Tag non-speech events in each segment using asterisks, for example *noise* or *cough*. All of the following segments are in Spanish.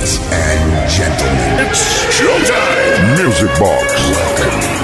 Ladies and gentlemen, it's showtime! Music Box. Welcome.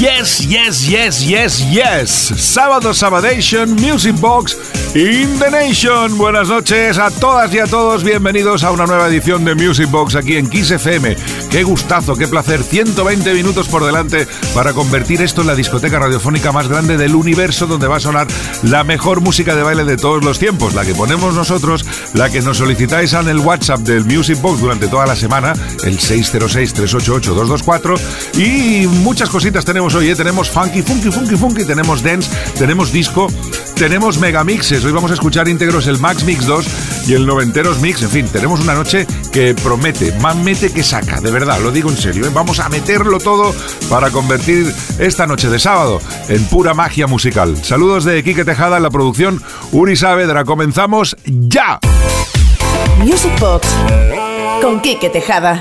Yes, yes, yes, yes, yes. Sábado Sabadation Music Box in the Nation. Buenas noches a todas y a todos. Bienvenidos a una nueva edición de Music Box aquí en Kiss FM. Qué gustazo, qué placer. 120 minutos por delante para convertir esto en la discoteca radiofónica más grande del universo donde va a sonar la mejor música de baile de todos los tiempos. La que ponemos nosotros, la que nos solicitáis en el WhatsApp del Music Box durante toda la semana, el 606-388-224. Y muchas cositas tenemos hoy, ¿eh? Tenemos funky, funky, funky, funky, tenemos dance, tenemos disco, tenemos megamixes. Hoy vamos a escuchar íntegros el Max Mix 2 y el Noventeros Mix. En fin, tenemos una noche que promete, más mete que saca, de verdad, lo digo en serio. ¿eh? Vamos a meterlo todo para convertir esta noche de sábado en pura magia musical. Saludos de Quique Tejada en la producción Uri Saavedra. Comenzamos ya. Music Box con Quique Tejada.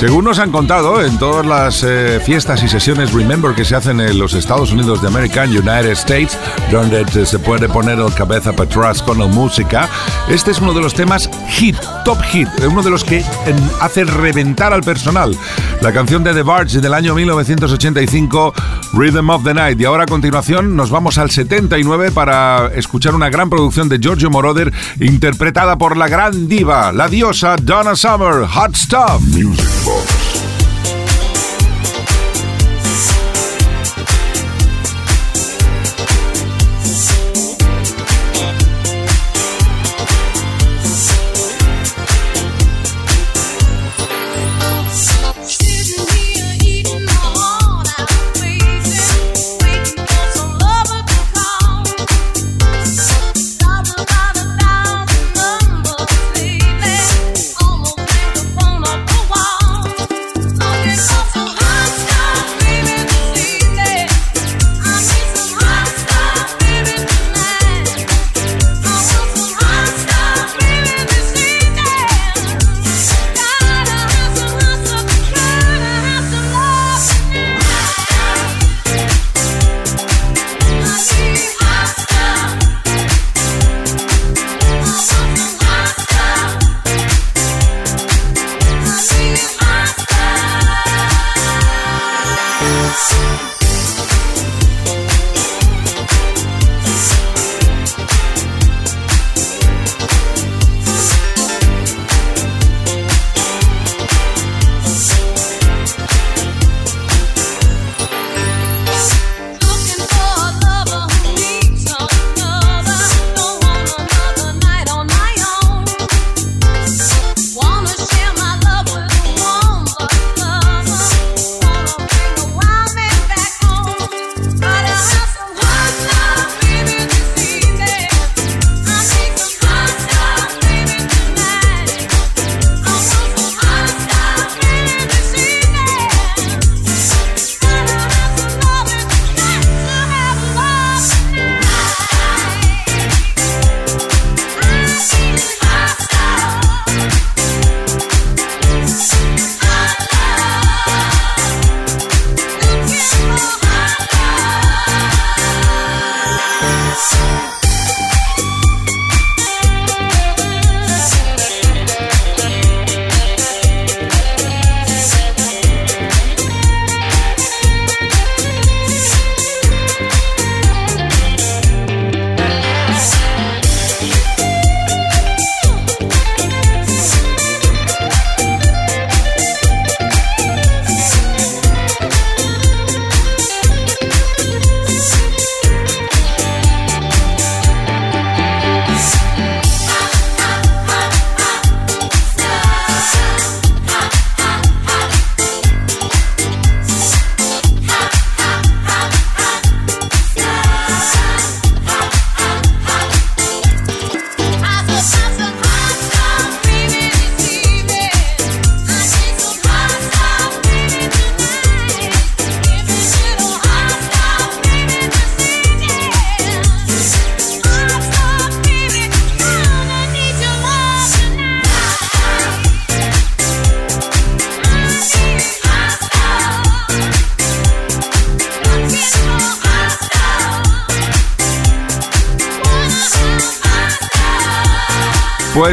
Según nos han contado en todas las eh, fiestas y sesiones Remember que se hacen en los Estados Unidos de América, United States, donde se puede poner el cabeza para atrás con la música, este es uno de los temas hit, top hit, uno de los que hace reventar al personal. La canción de The Barge del año 1985, Rhythm of the Night. Y ahora a continuación nos vamos al 79 para escuchar una gran producción de Giorgio Moroder interpretada por la gran diva, la diosa Donna Summer, Hot Stuff. Music Box.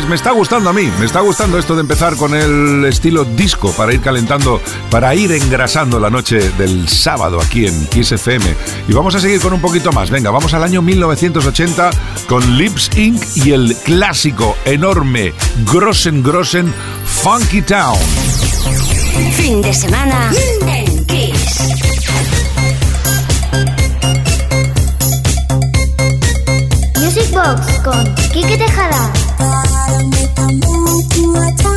me está gustando a mí, me está gustando esto de empezar con el estilo disco para ir calentando, para ir engrasando la noche del sábado aquí en Kiss FM. Y vamos a seguir con un poquito más. Venga, vamos al año 1980 con Lips Inc. y el clásico enorme Grossen Grossen Funky Town. Fin de semana en Music Box con Kike Tejada. my time.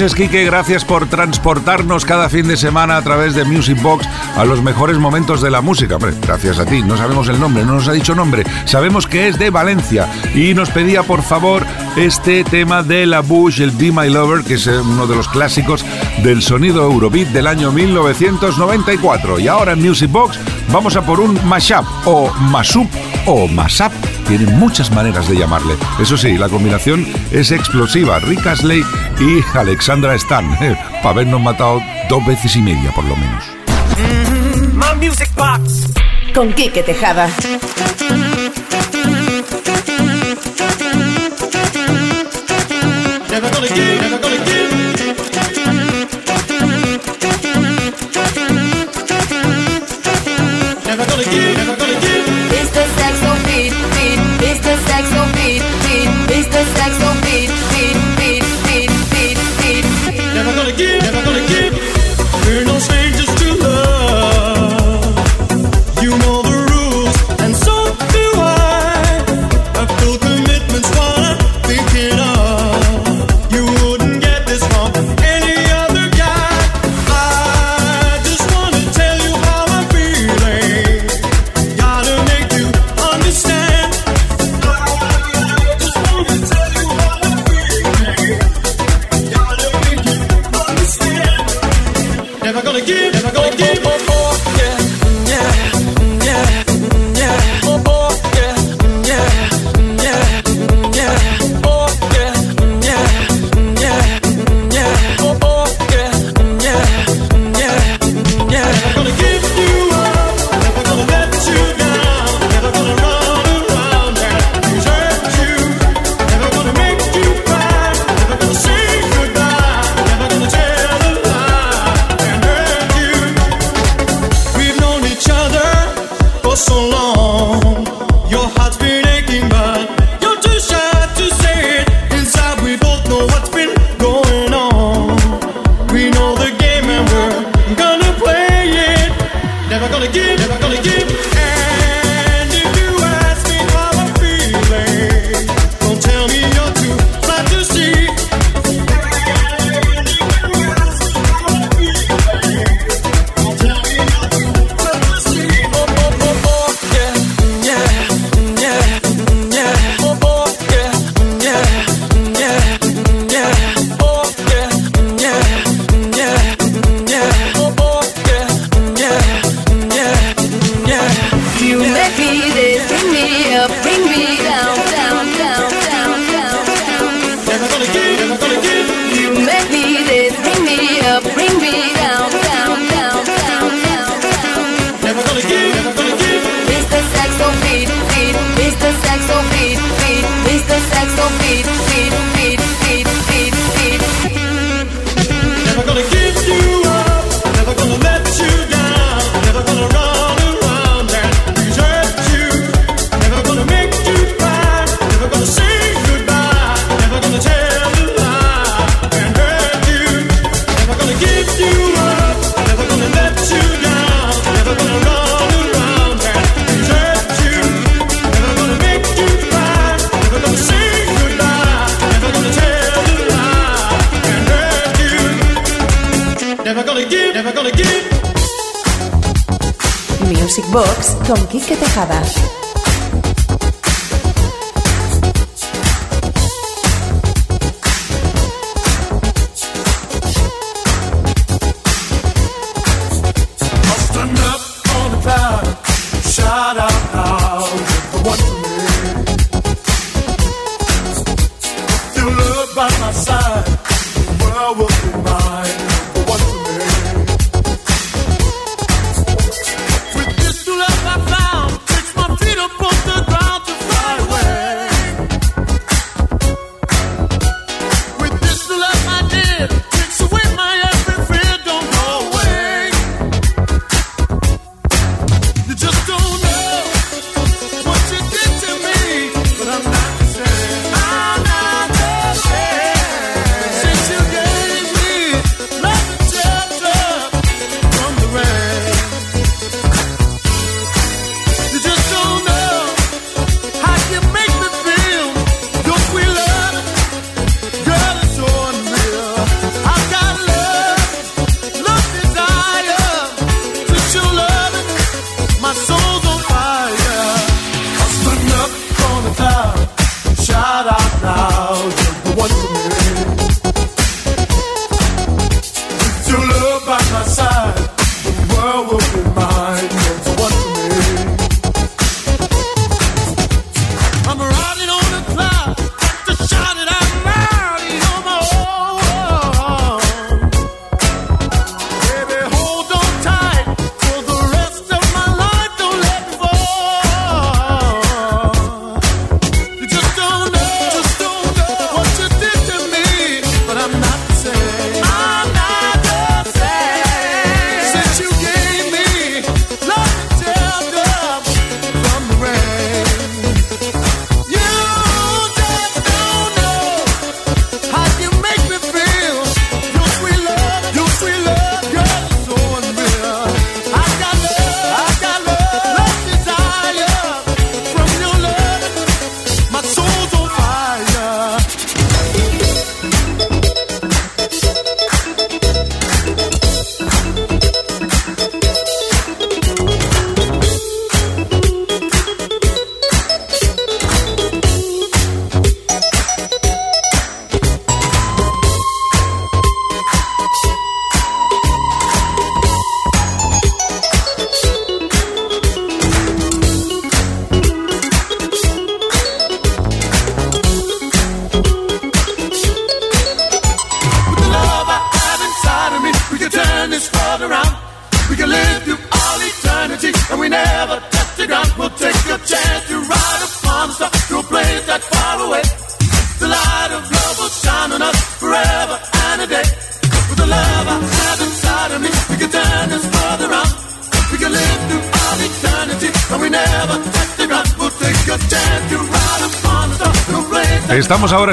noches, Quique. Gracias por transportarnos cada fin de semana a través de Music Box a los mejores momentos de la música. Hombre, gracias a ti. No sabemos el nombre, no nos ha dicho nombre. Sabemos que es de Valencia. Y nos pedía, por favor, este tema de La Bush, el Be My Lover, que es eh, uno de los clásicos del sonido Eurobeat del año 1994. Y ahora en Music Box vamos a por un mashup o masup o mashup tiene muchas maneras de llamarle. Eso sí, la combinación es explosiva. Rick Astley y Alexandra Stan. Eh, Para habernos matado dos veces y media, por lo menos. Mm, my music box. Con Kike Tejada.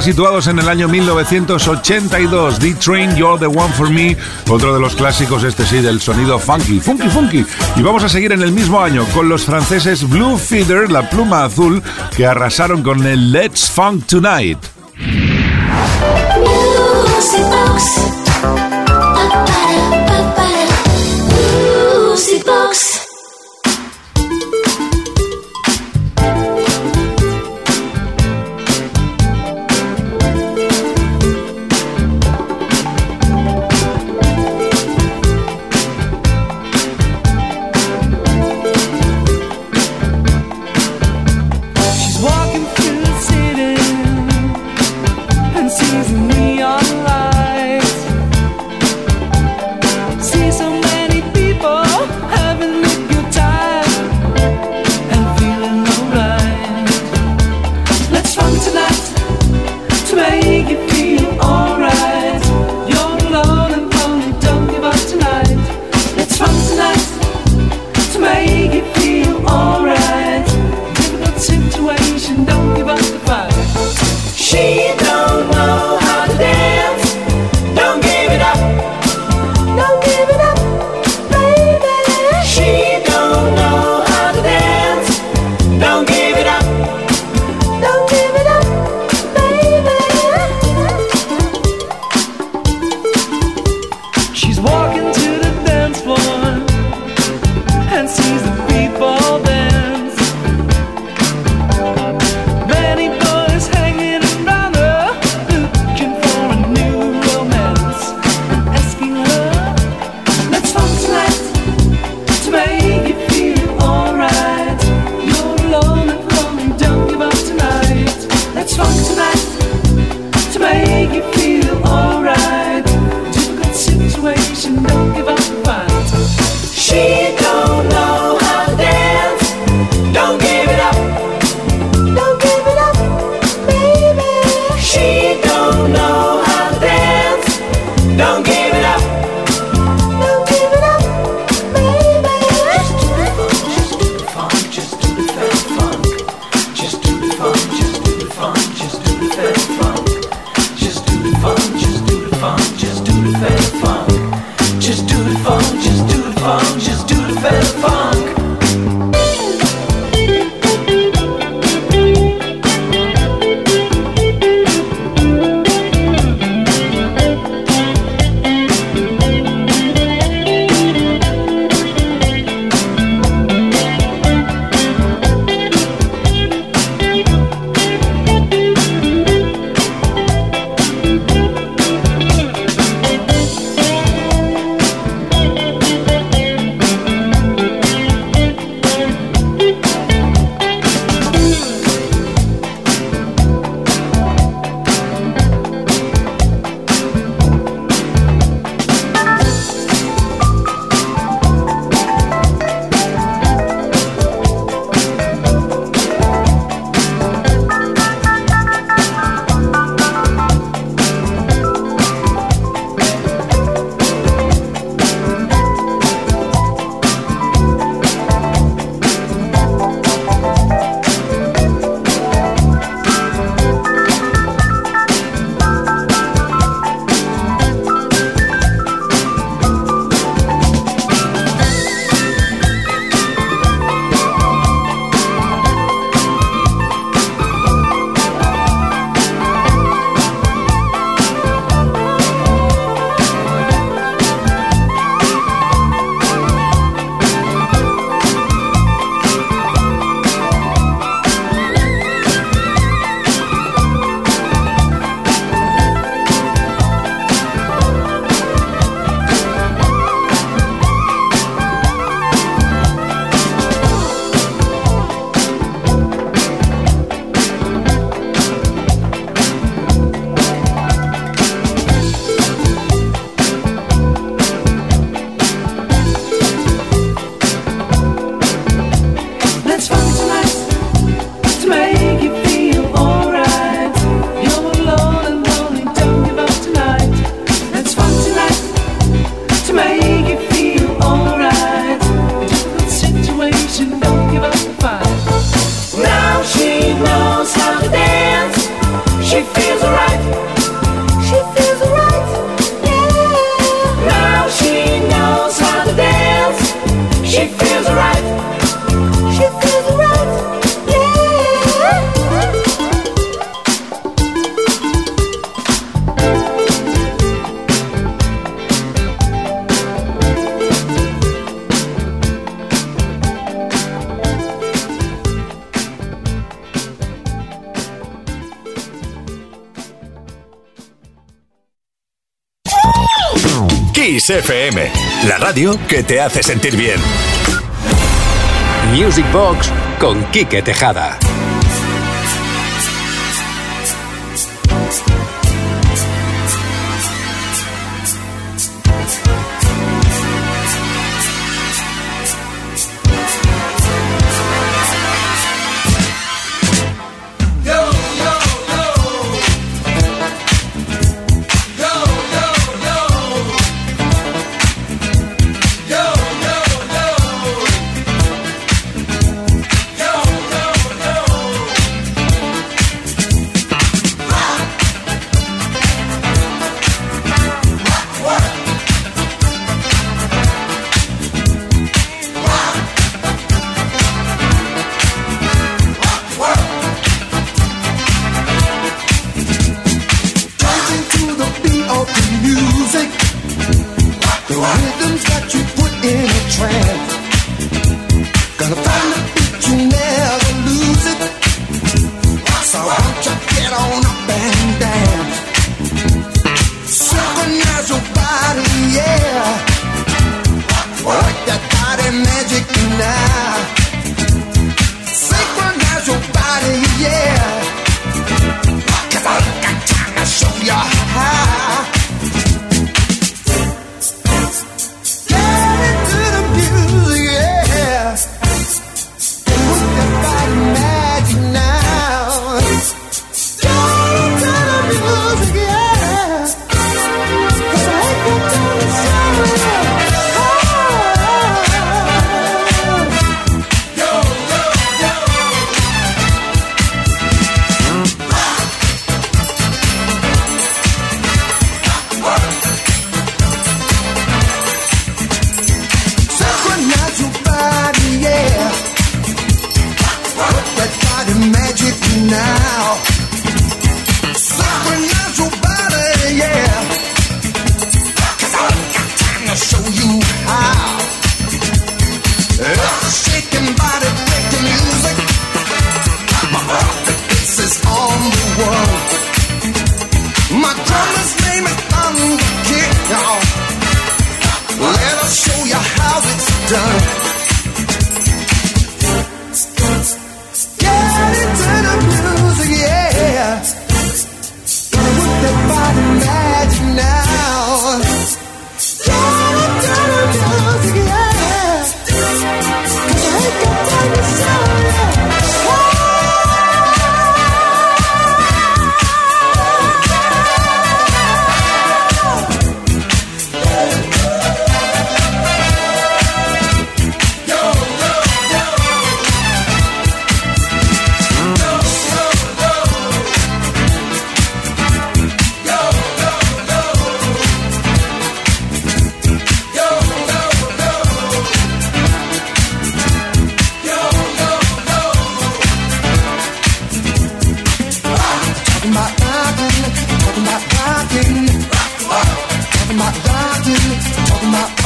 situados en el año 1982. The Train, You're the One for Me, otro de los clásicos, este sí, del sonido funky, funky, funky. Y vamos a seguir en el mismo año con los franceses Blue Feather, la pluma azul, que arrasaron con el Let's Funk Tonight. Kiss FM, la radio que te hace sentir bien. Music Box con Quique Tejada.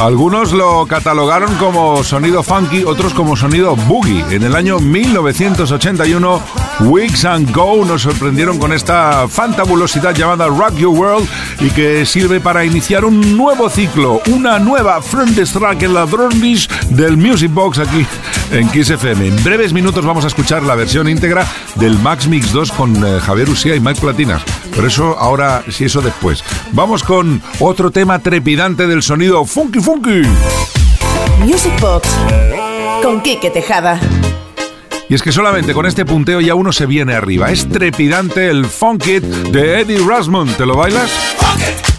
Algunos lo catalogaron como sonido funky, otros como sonido boogie. En el año 1981, Wigs and Go nos sorprendieron con esta fantabulosidad llamada Rock Your World y que sirve para iniciar un nuevo ciclo, una nueva Track en la Drumdish del Music Box aquí en Kiss FM. En breves minutos vamos a escuchar la versión íntegra del Max Mix 2 con eh, Javier Usía y Mike Platinas. Pero eso ahora, sí, eso después. Vamos con otro tema trepidante del sonido funky funky. Music Box con Quique Tejada. Y es que solamente con este punteo ya uno se viene arriba. Es trepidante el Funk It de Eddie Rasmond. ¿Te lo bailas? It.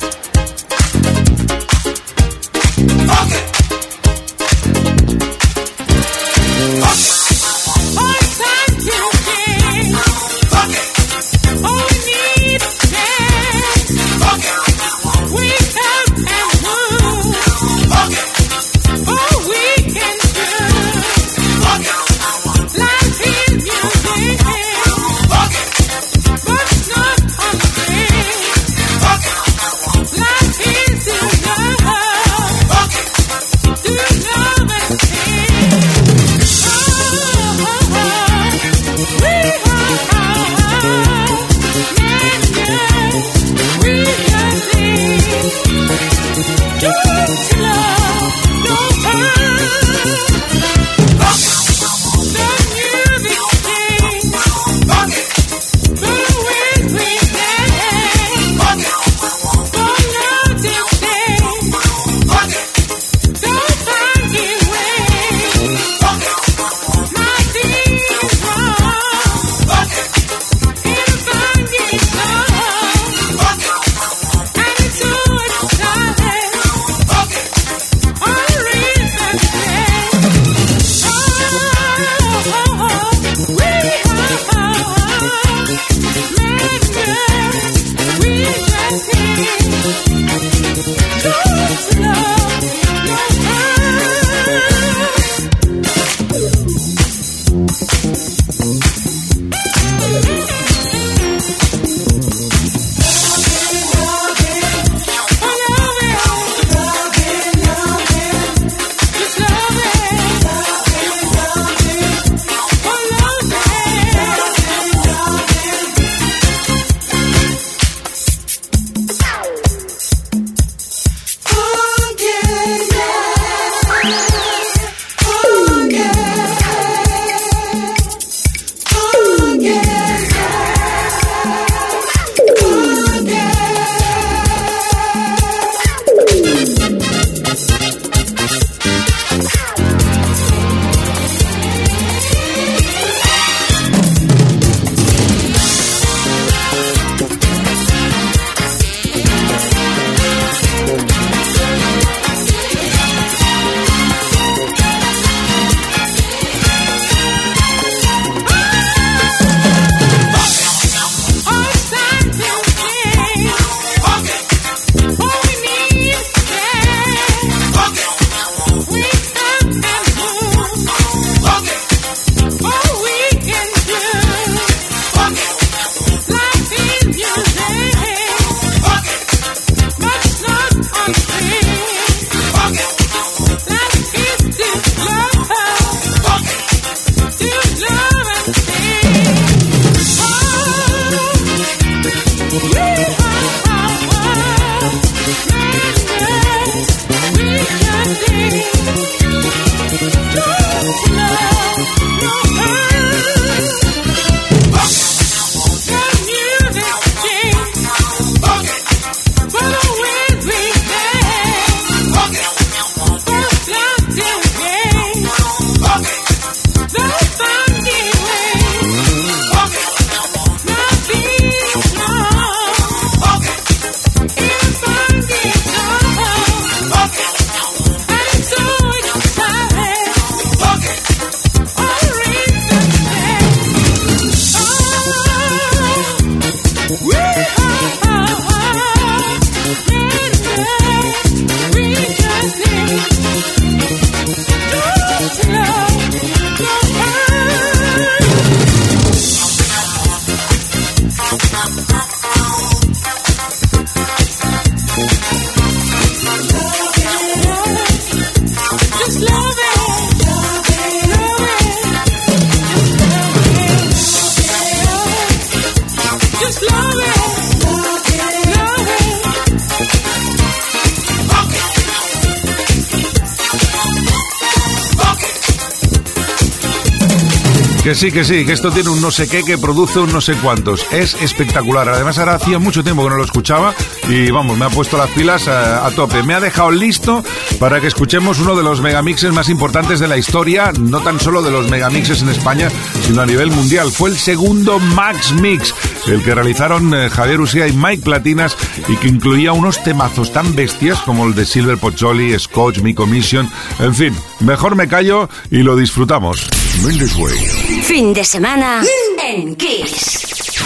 Que sí, que sí, que esto tiene un no sé qué que produce un no sé cuántos. Es espectacular. Además, ahora hacía mucho tiempo que no lo escuchaba y vamos, me ha puesto las pilas a, a tope. Me ha dejado listo para que escuchemos uno de los megamixes más importantes de la historia, no tan solo de los megamixes en España, sino a nivel mundial. Fue el segundo Max Mix, el que realizaron eh, Javier Usía y Mike Platinas y que incluía unos temazos tan bestias como el de Silver Pocholi, Scotch, Mi Commission, en fin, mejor me callo y lo disfrutamos. Mendes Way. Fin de semana en Kiss.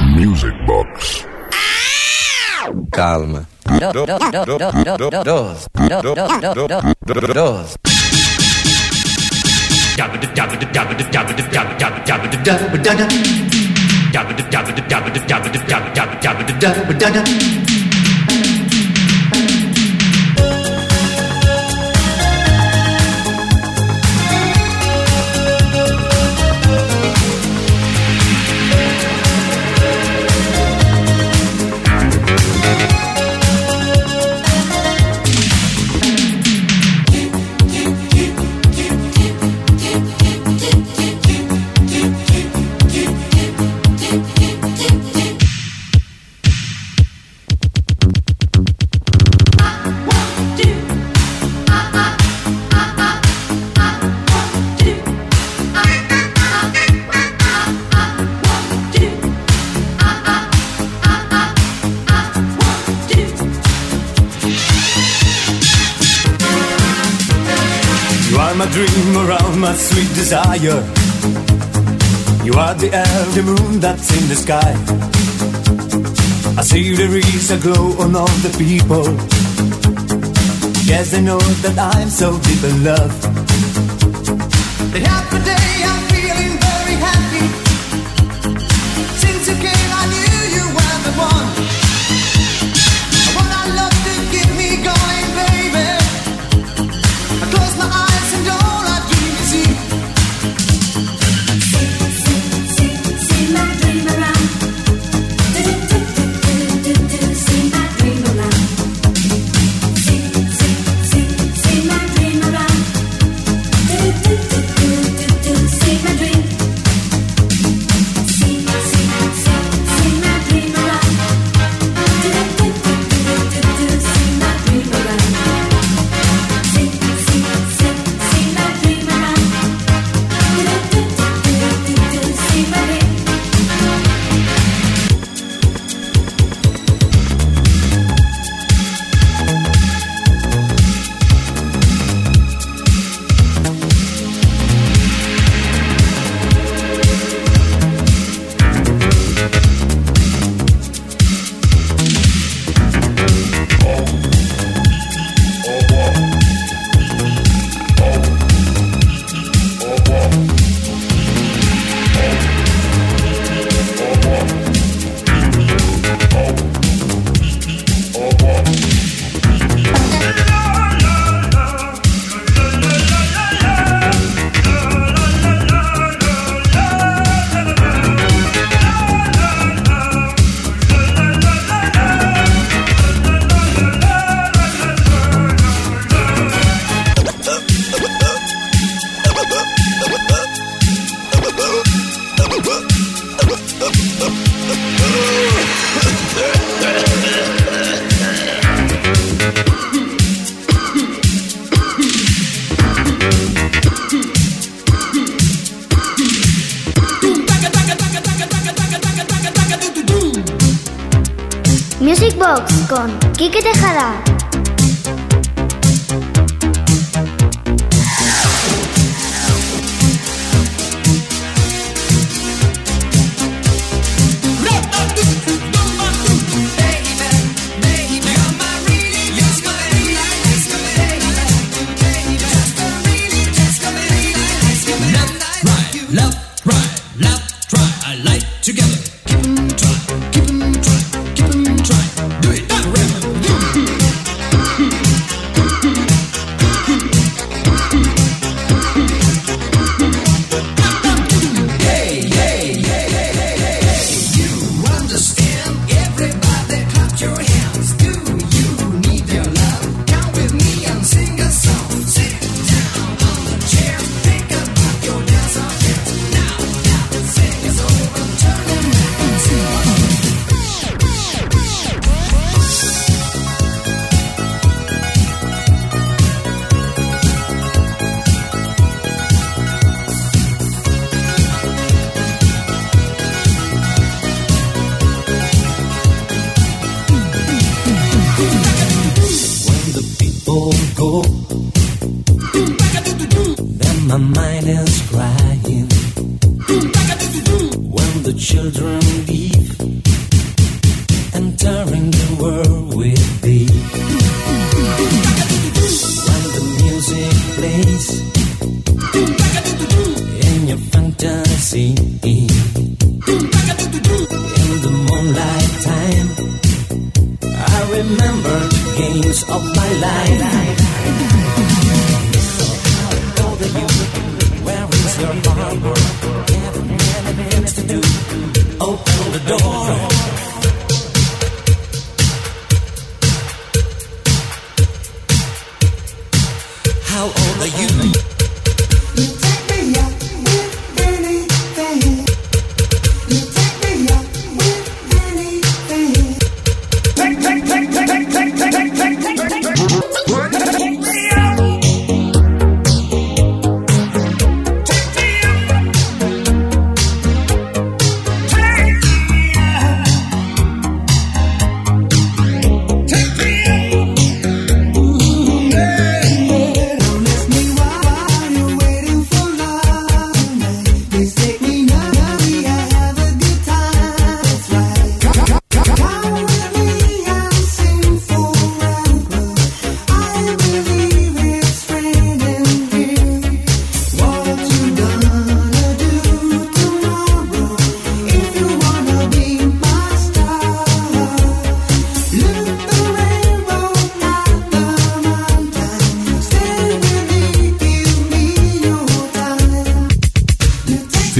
Music Box. Calma. Dos. dabba dabba dabba dabba dabba dabba dabba dabba dabba my dream, around my sweet desire. You are the elder moon that's in the sky. I see there is a glow on all the people. Yes, I know that I'm so deep in love. And every day I'm feeling very happy. Since you came, I knew you were the one. Quique Tejada. dream.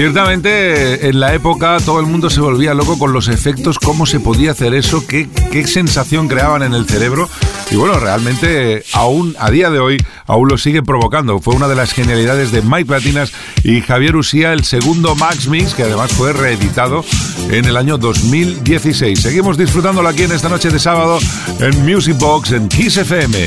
Ciertamente, en la época todo el mundo se volvía loco con los efectos, cómo se podía hacer eso, qué, qué sensación creaban en el cerebro. Y bueno, realmente aún a día de hoy aún lo sigue provocando. Fue una de las genialidades de Mike Platinas y Javier Usía, el segundo Max Mix, que además fue reeditado en el año 2016. Seguimos disfrutándolo aquí en esta noche de sábado en Music Box en Kiss FM.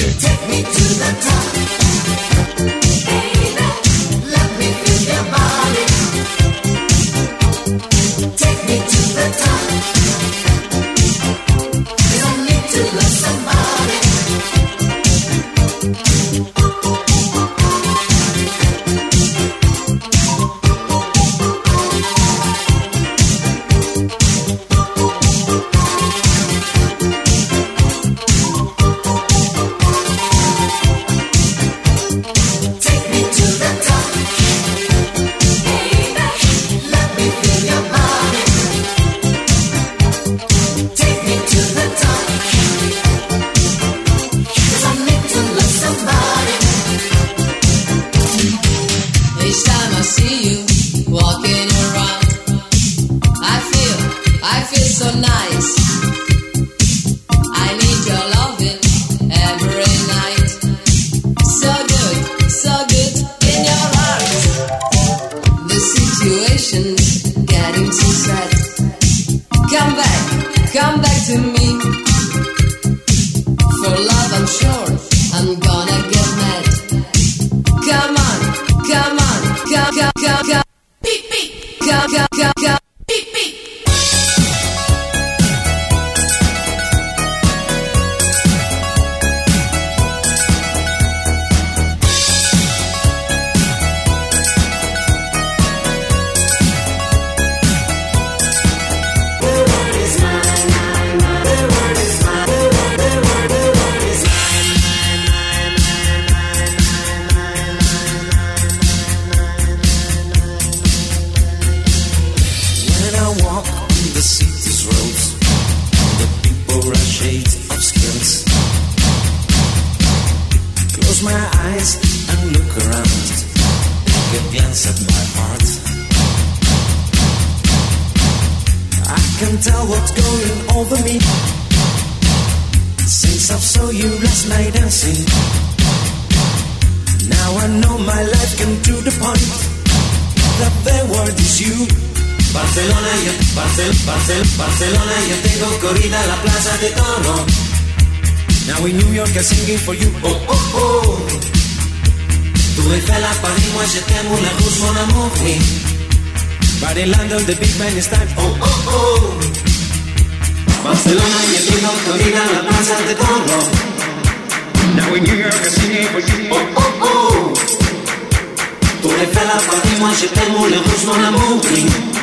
oh, oh, oh. Tous les fais la partie, moi je t'aime, les rouges, mon amour, oui.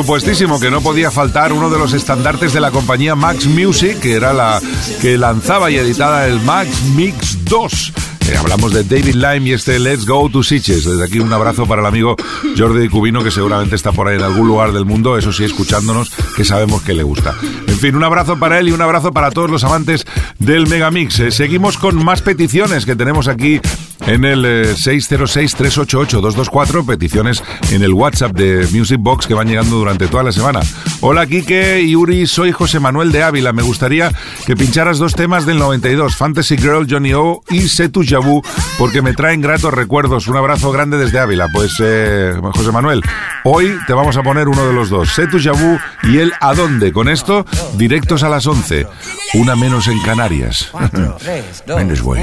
Supuestísimo que no podía faltar uno de los estandartes de la compañía Max Music, que era la que lanzaba y editaba el Max Mix 2. Eh, hablamos de David Lime y este Let's Go to Sitges. Desde aquí un abrazo para el amigo Jordi Cubino, que seguramente está por ahí en algún lugar del mundo, eso sí, escuchándonos, que sabemos que le gusta. En fin, un abrazo para él y un abrazo para todos los amantes del Megamix. Eh, seguimos con más peticiones que tenemos aquí en el eh, 606-388-224, peticiones en el WhatsApp de Music Box que van llegando durante toda la semana. Hola Quique y Uri, soy José Manuel de Ávila. Me gustaría que pincharas dos temas del 92, Fantasy Girl, Johnny O y Setu Jabu, porque me traen gratos recuerdos. Un abrazo grande desde Ávila. Pues eh, José Manuel, hoy te vamos a poner uno de los dos, Setu Jabu y el ¿A dónde? Con esto, directos a las 11, una menos en Canarias. Mendes *laughs* Way.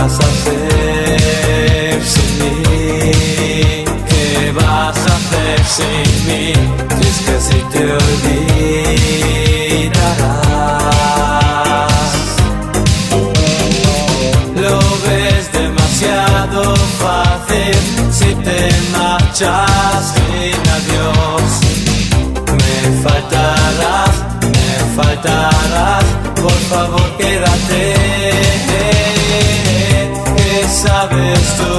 Vas a hacer sin mí? ¿Qué vas a hacer sin mí? ¿Crees que así te olvidarás? Lo ves demasiado fácil si te marchas sin adiós. Me faltarás, me faltarás, por favor quédate. ¿Qué sabes tú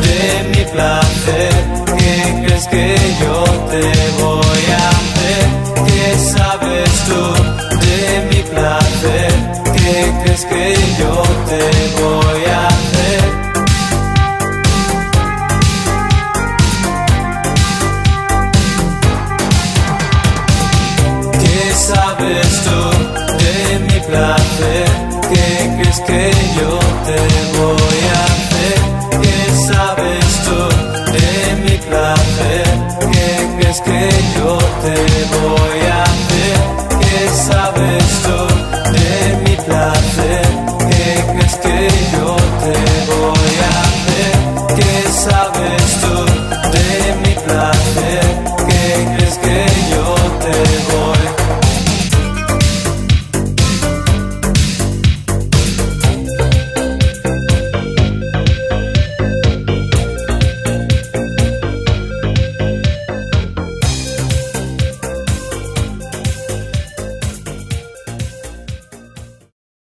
de mi placer? ¿Qué crees que yo te voy a hacer? ¿Qué sabes tú de mi placer? ¿Qué crees que yo te voy a hacer? ¿Qué sabes tú de mi placer? ¿Qué crees que